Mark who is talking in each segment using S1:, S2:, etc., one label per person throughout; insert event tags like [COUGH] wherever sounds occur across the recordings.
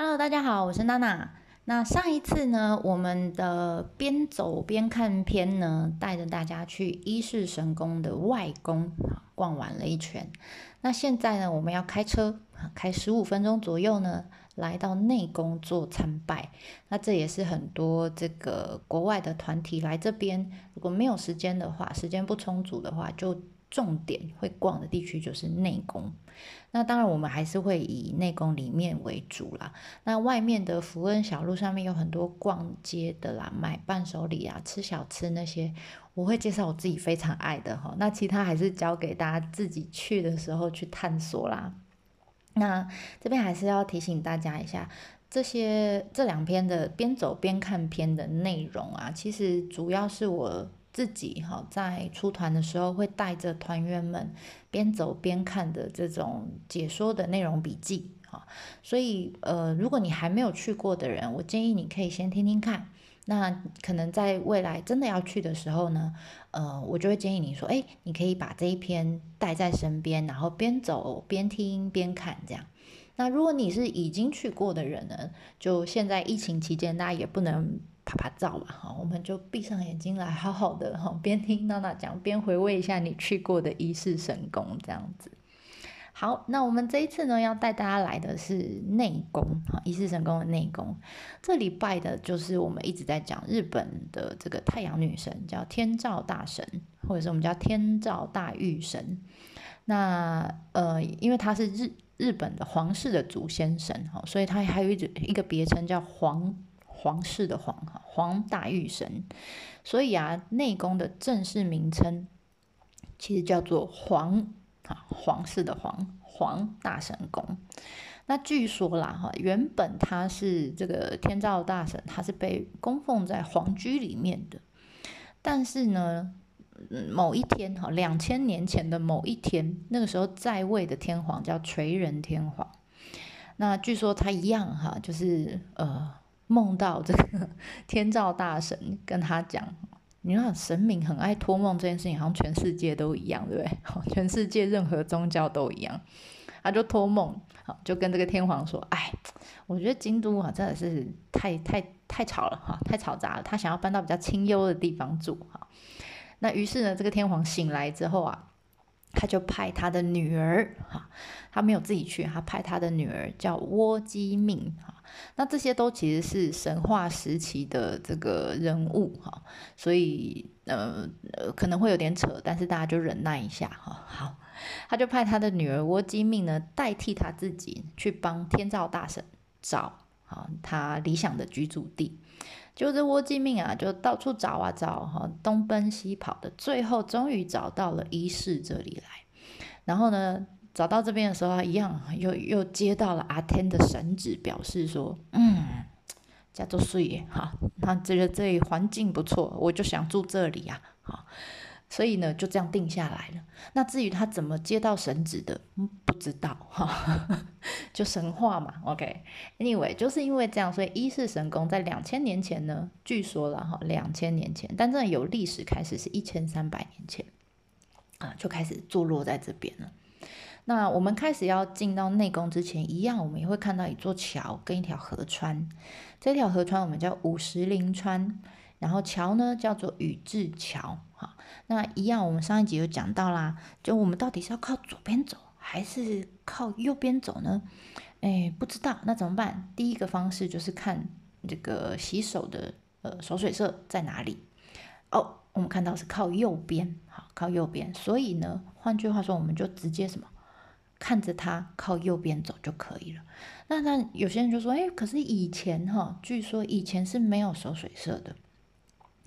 S1: Hello，大家好，我是娜娜。那上一次呢，我们的边走边看片呢，带着大家去伊势神宫的外宫逛完了一圈。那现在呢，我们要开车，开十五分钟左右呢，来到内宫做参拜。那这也是很多这个国外的团体来这边，如果没有时间的话，时间不充足的话，就。重点会逛的地区就是内宫，那当然我们还是会以内宫里面为主啦。那外面的福恩小路上面有很多逛街的啦，买伴手礼啊，吃小吃那些，我会介绍我自己非常爱的哈。那其他还是交给大家自己去的时候去探索啦。那这边还是要提醒大家一下，这些这两篇的边走边看篇的内容啊，其实主要是我。自己哈在出团的时候会带着团员们边走边看的这种解说的内容笔记哈，所以呃如果你还没有去过的人，我建议你可以先听听看。那可能在未来真的要去的时候呢，呃我就会建议你说，哎，你可以把这一篇带在身边，然后边走边听边看这样。那如果你是已经去过的人呢，就现在疫情期间，大家也不能。拍拍照嘛，哈，我们就闭上眼睛来，好好的哈，边听娜娜讲，边回味一下你去过的一世神宫这样子。好，那我们这一次呢，要带大家来的是内宫，哈，一世神宫的内宫。这里拜的就是我们一直在讲日本的这个太阳女神，叫天照大神，或者是我们叫天照大御神。那呃，因为他是日日本的皇室的祖先神，哈，所以他还有一一个别称叫皇。皇室的皇哈，皇大御神，所以啊，内宫的正式名称其实叫做皇啊，皇室的皇，皇大神宫。那据说啦哈，原本他是这个天照大神，他是被供奉在皇居里面的。但是呢，某一天哈，两千年前的某一天，那个时候在位的天皇叫垂仁天皇。那据说他一样哈，就是呃。梦到这个天照大神跟他讲，你看神明很爱托梦这件事情，好像全世界都一样，对不对？[LAUGHS] 全世界任何宗教都一样，他就托梦，好就跟这个天皇说，哎，我觉得京都啊真的是太太太吵了哈，太嘈杂了，他想要搬到比较清幽的地方住哈。那于是呢，这个天皇醒来之后啊。他就派他的女儿，哈，他没有自己去，他派他的女儿叫窝姬命，哈，那这些都其实是神话时期的这个人物，哈，所以呃呃可能会有点扯，但是大家就忍耐一下，哈，好，他就派他的女儿窝姬命呢，代替他自己去帮天照大神找，啊，他理想的居住地。就这窝鸡命啊，就到处找啊找哈，东奔西跑的，最后终于找到了伊势这里来。然后呢，找到这边的时候，一样又又接到了阿天的神旨，表示说，嗯，叫做睡哈，那这个这里环境不错，我就想住这里啊，好。所以呢，就这样定下来了。那至于他怎么接到神旨的，不知道哈，[LAUGHS] 就神话嘛。OK，Anyway，就是因为这样，所以一世神宫在两千年前呢，据说了哈，两千年前，但真的有历史开始是一千三百年前啊，就开始坐落在这边了。那我们开始要进到内宫之前，一样我们也会看到一座桥跟一条河川，这条河川我们叫五十铃川。然后桥呢叫做宇治桥，哈，那一样我们上一集有讲到啦，就我们到底是要靠左边走还是靠右边走呢？哎，不知道，那怎么办？第一个方式就是看这个洗手的呃手水色在哪里。哦，我们看到是靠右边，好，靠右边，所以呢，换句话说，我们就直接什么，看着它靠右边走就可以了。那那有些人就说，哎，可是以前哈，据说以前是没有手水色的。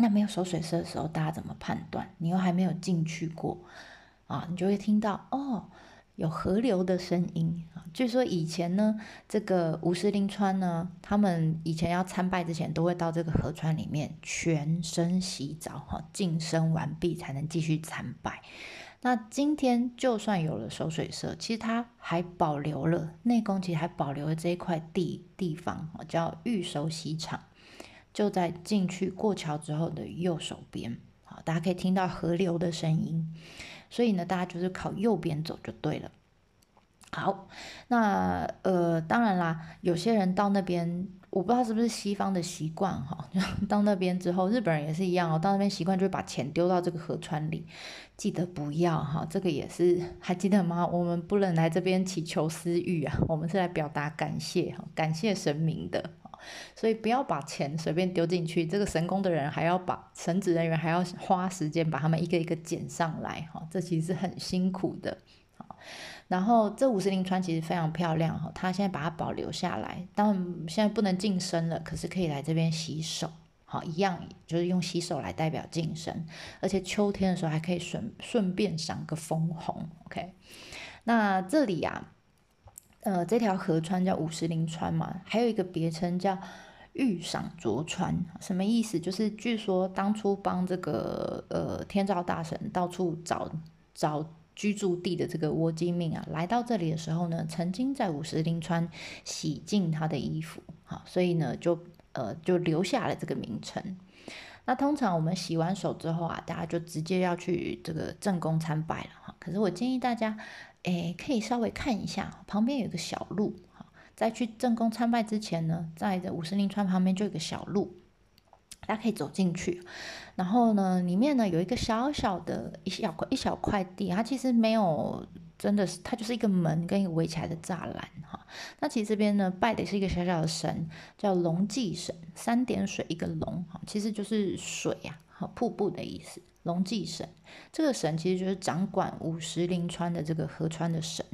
S1: 那没有手水色的时候，大家怎么判断？你又还没有进去过啊，你就会听到哦，有河流的声音啊。据说以前呢，这个五十铃川呢，他们以前要参拜之前，都会到这个河川里面全身洗澡哈，净身完毕才能继续参拜。那今天就算有了手水色，其实它还保留了内宫，其实还保留了这一块地地方，叫御手洗场。就在进去过桥之后的右手边，好，大家可以听到河流的声音，所以呢，大家就是靠右边走就对了。好，那呃，当然啦，有些人到那边，我不知道是不是西方的习惯哈，[LAUGHS] 到那边之后，日本人也是一样哦，到那边习惯就会把钱丢到这个河川里，记得不要哈，这个也是还记得吗？我们不能来这边祈求私欲啊，我们是来表达感谢哈，感谢神明的，所以不要把钱随便丢进去，这个神宫的人还要把神职人员还要花时间把他们一个一个捡上来哈，这其实是很辛苦的，好。然后这五十铃川其实非常漂亮哈，他现在把它保留下来，当然现在不能晋升了，可是可以来这边洗手，好一样就是用洗手来代表晋升，而且秋天的时候还可以顺顺便赏个枫红，OK。那这里呀，呃，这条河川叫五十铃川嘛，还有一个别称叫玉赏卓川，什么意思？就是据说当初帮这个呃天照大神到处找找。居住地的这个窝基命啊，来到这里的时候呢，曾经在五十铃川洗净他的衣服，好，所以呢就呃就留下了这个名称。那通常我们洗完手之后啊，大家就直接要去这个正宫参拜了哈。可是我建议大家，诶，可以稍微看一下旁边有个小路，哈，在去正宫参拜之前呢，在这五十铃川旁边就有个小路。大家可以走进去，然后呢，里面呢有一个小小的一小块一小块地，它其实没有，真的是它就是一个门跟一个围起来的栅栏哈。那其实这边呢拜的是一个小小的神，叫龙祭神，三点水一个龙哈，其实就是水呀，好瀑布的意思。龙祭神这个神其实就是掌管五十铃川的这个河川的神。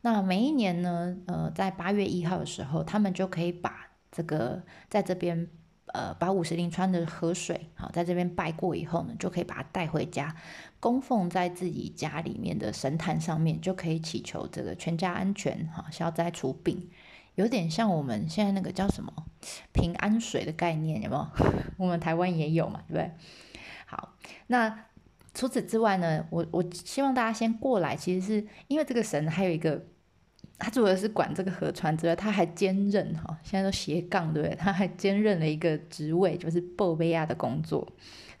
S1: 那每一年呢，呃，在八月一号的时候，他们就可以把这个在这边。呃，把五十铃川的河水，好，在这边拜过以后呢，就可以把它带回家，供奉在自己家里面的神坛上面，就可以祈求这个全家安全，哈，消灾除病，有点像我们现在那个叫什么平安水的概念，有没有？[LAUGHS] 我们台湾也有嘛，对不对？好，那除此之外呢，我我希望大家先过来，其实是因为这个神还有一个。他除了是管这个河川之外，他还兼任哈，现在都斜杠对不对？他还兼任了一个职位，就是报贝亚的工作，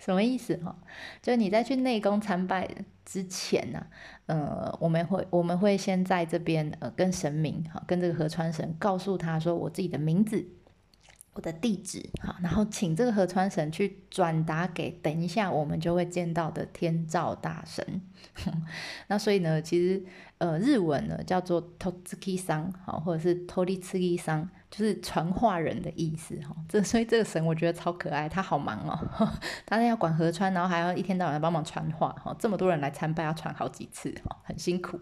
S1: 什么意思哈？就是你在去内宫参拜之前呢，呃，我们会我们会先在这边呃跟神明哈，跟这个河川神告诉他说我自己的名字。我的地址哈，然后请这个河川神去转达给等一下我们就会见到的天照大神。[LAUGHS] 那所以呢，其实呃日文呢叫做 Totsuki 桑好，或者是 Toritsuki 桑，就是传话人的意思哈。这所以这个神我觉得超可爱，他好忙哦，[LAUGHS] 他要管河川，然后还要一天到晚帮忙传话哈。这么多人来参拜，要传好几次哈，很辛苦。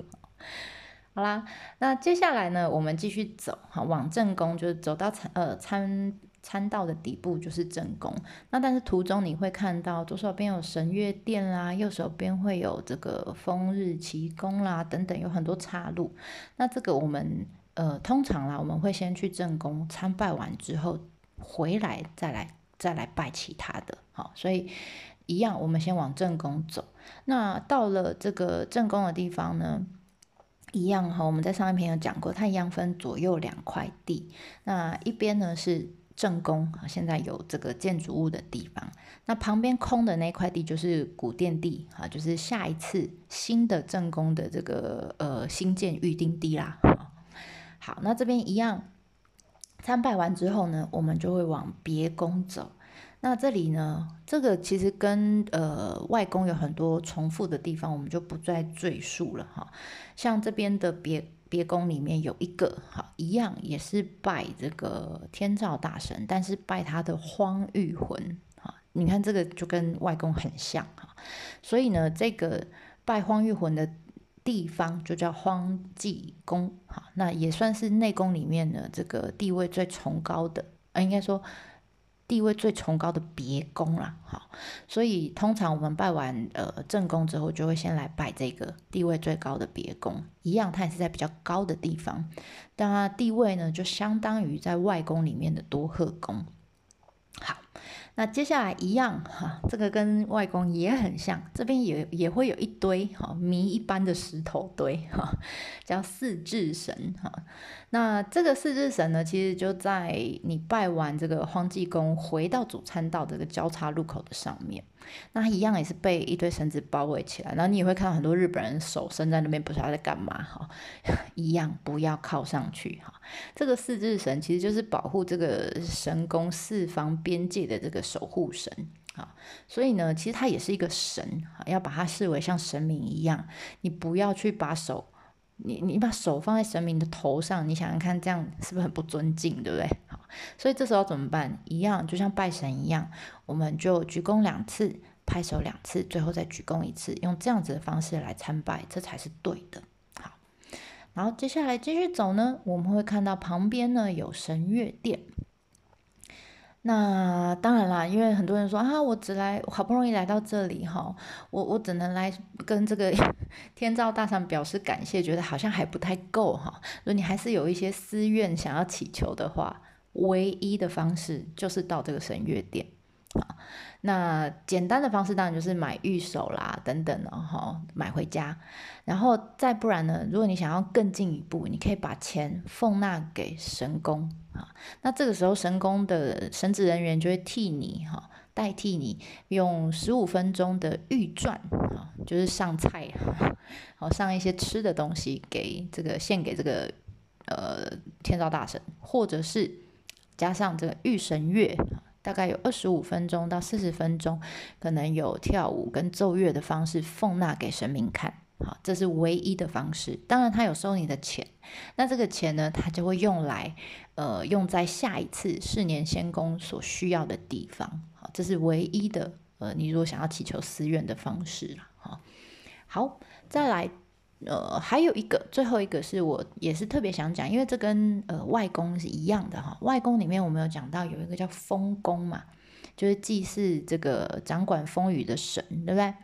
S1: 好啦，那接下来呢，我们继续走哈，往正宫，就是走到参呃参参道的底部就是正宫。那但是途中你会看到左手边有神乐殿啦，右手边会有这个风日奇宫啦等等，有很多岔路。那这个我们呃通常啦，我们会先去正宫参拜完之后回来再来再来拜其他的。好，所以一样，我们先往正宫走。那到了这个正宫的地方呢？一样哈，我们在上一篇有讲过，它一样分左右两块地。那一边呢是正宫，现在有这个建筑物的地方。那旁边空的那块地就是古殿地啊，就是下一次新的正宫的这个呃新建预定地啦。好，那这边一样，参拜完之后呢，我们就会往别宫走。那这里呢，这个其实跟呃外公有很多重复的地方，我们就不再赘述了哈。像这边的别别宫里面有一个哈，一样也是拜这个天照大神，但是拜他的荒玉魂哈。你看这个就跟外公很像哈，所以呢，这个拜荒玉魂的地方就叫荒济宫哈。那也算是内宫里面的这个地位最崇高的，啊，应该说。地位最崇高的别宫啦，好，所以通常我们拜完呃正宫之后，就会先来拜这个地位最高的别宫，一样，它也是在比较高的地方，但它地位呢就相当于在外宫里面的多鹤宫。好，那接下来一样哈，这个跟外公也很像，这边也也会有一堆哈谜一般的石头堆哈，叫四智神哈。那这个四智神呢，其实就在你拜完这个荒济公，回到主参道这个交叉路口的上面，那一样也是被一堆绳子包围起来，然后你也会看到很多日本人手伸在那边，不知道在干嘛哈，[LAUGHS] 一样不要靠上去哈。这个四字神其实就是保护这个神宫四方边界的这个守护神啊，所以呢，其实它也是一个神啊，要把它视为像神明一样，你不要去把手。你你把手放在神明的头上，你想想看，这样是不是很不尊敬，对不对？所以这时候怎么办？一样，就像拜神一样，我们就鞠躬两次，拍手两次，最后再鞠躬一次，用这样子的方式来参拜，这才是对的。好，然后接下来继续走呢，我们会看到旁边呢有神乐殿。那当然啦，因为很多人说啊，我只来好不容易来到这里哈，我我只能来跟这个 [LAUGHS] 天照大神表示感谢，觉得好像还不太够哈。如果你还是有一些私愿想要祈求的话，唯一的方式就是到这个神乐殿啊。那简单的方式当然就是买玉手啦等等的哈，买回家。然后再不然呢，如果你想要更进一步，你可以把钱奉纳给神宫。啊，那这个时候神宫的神职人员就会替你哈，代替你用十五分钟的预转啊，就是上菜，好上一些吃的东西给这个献给这个呃天照大神，或者是加上这个御神乐，大概有二十五分钟到四十分钟，可能有跳舞跟奏乐的方式奉纳给神明看。好，这是唯一的方式。当然，他有收你的钱，那这个钱呢，他就会用来，呃，用在下一次四年仙宫所需要的地方。好，这是唯一的，呃，你如果想要祈求私愿的方式了。好，好，再来，呃，还有一个，最后一个是我也是特别想讲，因为这跟呃外公是一样的哈。外公里面我们有讲到有一个叫风宫嘛，就是祭祀这个掌管风雨的神，对不对？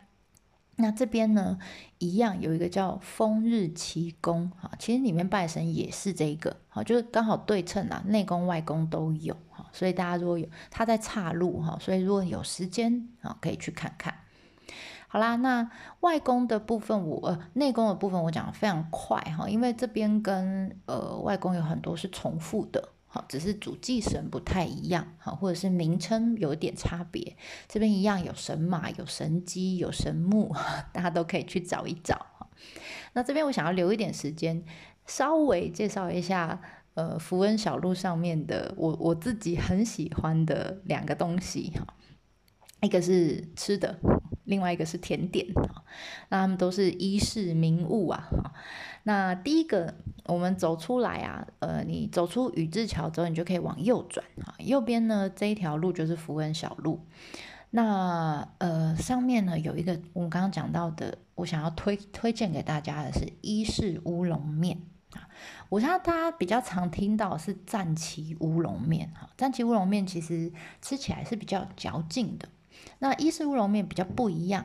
S1: 那这边呢，一样有一个叫风日七宫哈，其实里面拜神也是这一个，好，就是刚好对称啊，内宫外宫都有哈，所以大家如果有他在岔路哈，所以如果有时间啊，可以去看看。好啦，那外宫的部分我呃内功的部分我讲的非常快哈，因为这边跟呃外宫有很多是重复的。好，只是主祭神不太一样，好，或者是名称有点差别。这边一样有神马、有神鸡、有神木，[LAUGHS] 大家都可以去找一找哈。那这边我想要留一点时间，稍微介绍一下，呃，福恩小路上面的我我自己很喜欢的两个东西哈，一个是吃的，另外一个是甜点那他们都是衣饰名物啊那第一个，我们走出来啊，呃，你走出宇治桥之后，你就可以往右转啊。右边呢，这一条路就是福恩小路。那呃，上面呢有一个我们刚刚讲到的，我想要推推荐给大家的是伊式乌龙面啊。我想大家比较常听到是战旗乌龙面哈，战旗乌龙面其实吃起来是比较嚼劲的。那伊势乌龙面比较不一样。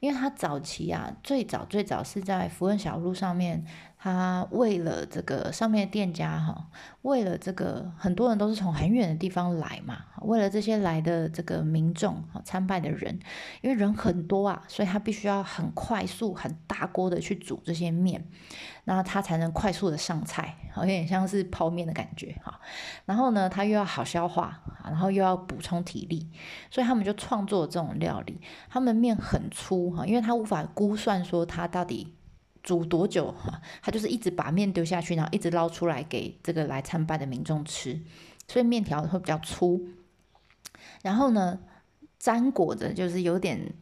S1: 因为它早期啊，最早最早是在福恩小路上面，他为了这个上面的店家哈，为了这个很多人都是从很远的地方来嘛，为了这些来的这个民众参拜的人，因为人很多啊，所以他必须要很快速、很大锅的去煮这些面。那他才能快速的上菜，有点像是泡面的感觉哈。然后呢，他又要好消化，然后又要补充体力，所以他们就创作这种料理。他们面很粗哈，因为他无法估算说他到底煮多久哈，他就是一直把面丢下去，然后一直捞出来给这个来参拜的民众吃，所以面条会比较粗。然后呢，粘裹着就是有点。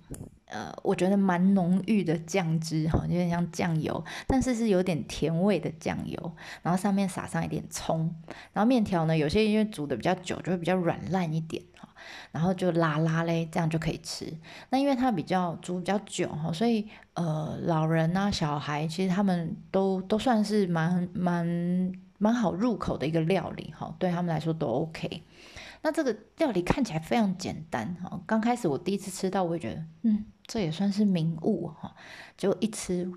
S1: 呃，我觉得蛮浓郁的酱汁哈，有点像酱油，但是是有点甜味的酱油。然后上面撒上一点葱，然后面条呢，有些因为煮的比较久，就会比较软烂一点哈。然后就拉拉嘞，这样就可以吃。那因为它比较煮比较久哈，所以呃，老人啊、小孩其实他们都都算是蛮蛮蛮好入口的一个料理哈，对他们来说都 OK。那这个料理看起来非常简单哈，刚开始我第一次吃到，我也觉得嗯。这也算是名物哈，就一吃，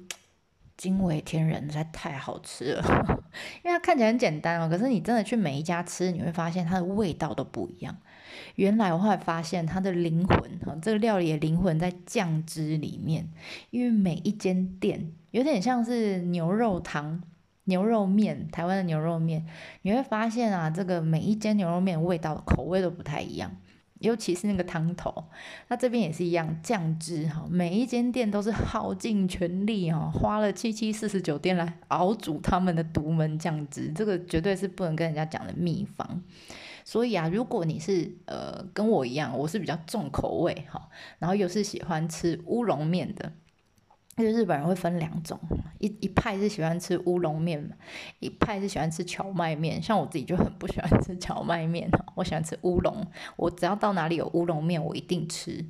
S1: 惊为天人，实在太好吃了。[LAUGHS] 因为它看起来很简单哦，可是你真的去每一家吃，你会发现它的味道都不一样。原来我后来发现它的灵魂哈，这个料理的灵魂在酱汁里面。因为每一间店有点像是牛肉汤、牛肉面，台湾的牛肉面，你会发现啊，这个每一间牛肉面味道口味都不太一样。尤其是那个汤头，那这边也是一样，酱汁哈，每一间店都是耗尽全力哈，花了七七四十九天来熬煮他们的独门酱汁，这个绝对是不能跟人家讲的秘方。所以啊，如果你是呃跟我一样，我是比较重口味哈，然后又是喜欢吃乌龙面的。就日本人会分两种，一一派是喜欢吃乌龙面，一派是喜欢吃荞麦面。像我自己就很不喜欢吃荞麦面，我喜欢吃乌龙。我只要到哪里有乌龙面，我一定吃。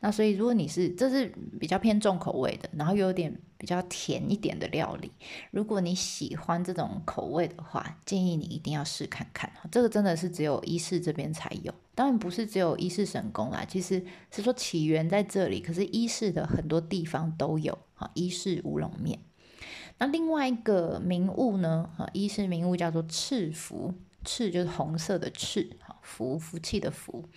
S1: 那所以如果你是这是比较偏重口味的，然后又有点比较甜一点的料理，如果你喜欢这种口味的话，建议你一定要试看看。这个真的是只有伊势这边才有。当然不是只有伊势神宫啦，其实是说起源在这里，可是伊势的很多地方都有啊。伊势乌龙面，那另外一个名物呢？啊，伊势名物叫做赤福，赤就是红色的赤，哈，福福气的福。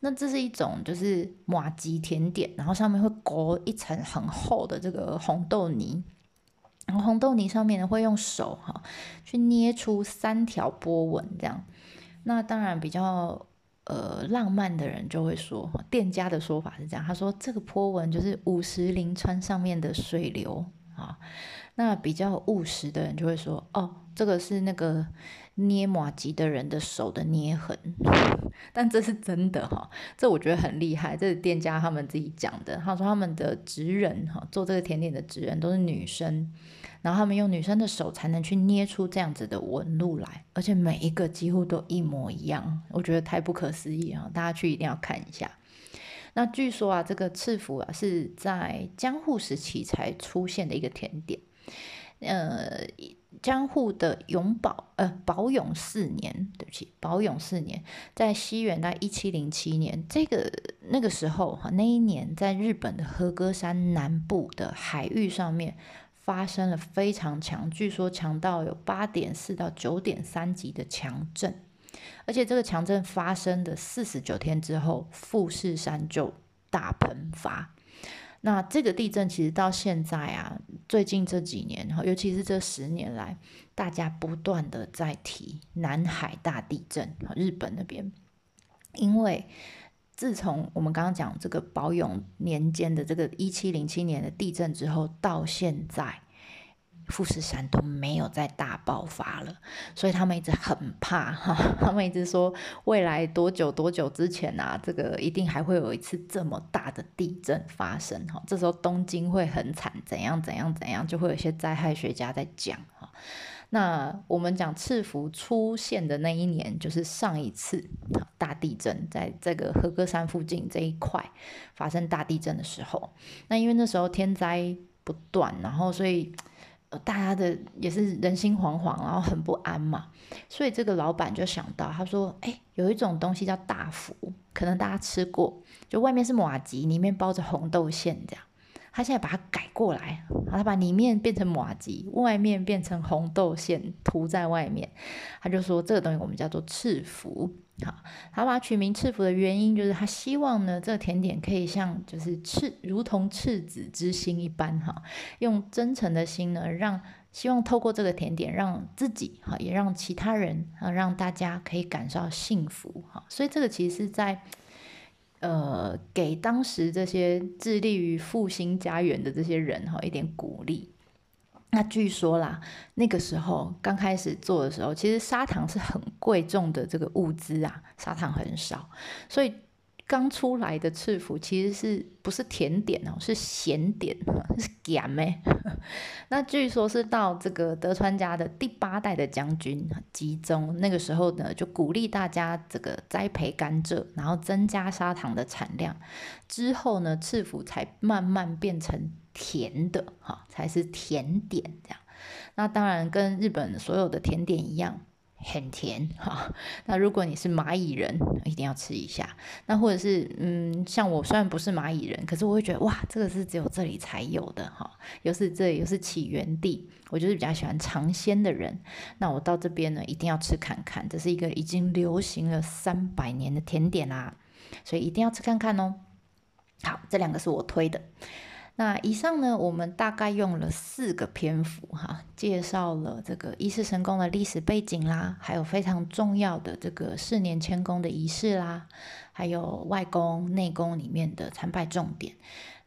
S1: 那这是一种就是马吉甜点，然后上面会裹一层很厚的这个红豆泥，然后红豆泥上面呢会用手哈去捏出三条波纹，这样。那当然比较。呃，浪漫的人就会说，店家的说法是这样，他说这个波纹就是五十铃川上面的水流啊。那比较务实的人就会说，哦，这个是那个捏马吉的人的手的捏痕。[LAUGHS] 但这是真的哈，这我觉得很厉害，这是店家他们自己讲的。他说他们的职人哈，做这个甜点的职人都是女生。然后他们用女生的手才能去捏出这样子的纹路来，而且每一个几乎都一模一样，我觉得太不可思议啊！大家去一定要看一下。那据说啊，这个赤福啊是在江户时期才出现的一个甜点。呃，江户的永保呃保永四年，对不起，保永四年，在西元在一七零七年，这个那个时候哈，那一年在日本的和歌山南部的海域上面。发生了非常强，据说强到有八点四到九点三级的强震，而且这个强震发生的四十九天之后，富士山就大喷发。那这个地震其实到现在啊，最近这几年哈，尤其是这十年来，大家不断的在提南海大地震，日本那边，因为。自从我们刚刚讲这个保永年间的这个一七零七年的地震之后，到现在富士山都没有再大爆发了，所以他们一直很怕哈，他们一直说未来多久多久之前啊，这个一定还会有一次这么大的地震发生哈，这时候东京会很惨，怎样怎样怎样，就会有一些灾害学家在讲哈。那我们讲赤福出现的那一年，就是上一次大地震，在这个和歌山附近这一块发生大地震的时候，那因为那时候天灾不断，然后所以大家的也是人心惶惶，然后很不安嘛，所以这个老板就想到，他说：“哎，有一种东西叫大福，可能大家吃过，就外面是马吉，里面包着红豆馅这样。”他现在把它改过来，他把里面变成马吉，外面变成红豆馅涂在外面。他就说这个东西我们叫做赤福。好，他把它取名赤福的原因就是他希望呢，这个甜点可以像就是赤，如同赤子之心一般哈，用真诚的心呢，让希望透过这个甜点让自己哈，也让其他人啊，让大家可以感受到幸福哈。所以这个其实在。呃，给当时这些致力于复兴家园的这些人哈一点鼓励。那据说啦，那个时候刚开始做的时候，其实砂糖是很贵重的这个物资啊，砂糖很少，所以。刚出来的赤福其实是不是甜点哦？是咸点，[LAUGHS] 是咸诶。[LAUGHS] 那据说是到这个德川家的第八代的将军集中那个时候呢，就鼓励大家这个栽培甘蔗，然后增加砂糖的产量。之后呢，赤福才慢慢变成甜的哈，才是甜点这样。那当然跟日本所有的甜点一样。很甜哈。那如果你是蚂蚁人，一定要吃一下。那或者是嗯，像我虽然不是蚂蚁人，可是我会觉得哇，这个是只有这里才有的哈，又是这里又是起源地，我就是比较喜欢尝鲜的人。那我到这边呢，一定要吃看看，这是一个已经流行了三百年的甜点啦，所以一定要吃看看哦。好，这两个是我推的。那以上呢，我们大概用了四个篇幅哈，介绍了这个一世神宫的历史背景啦，还有非常重要的这个四年迁宫的仪式啦，还有外宫、内宫里面的参拜重点。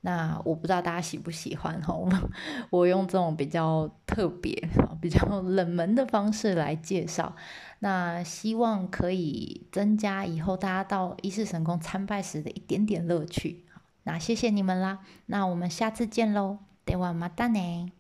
S1: 那我不知道大家喜不喜欢哈，我用这种比较特别、比较冷门的方式来介绍，那希望可以增加以后大家到一世神宫参拜时的一点点乐趣。那谢谢你们啦，那我们下次见喽，ではまたね。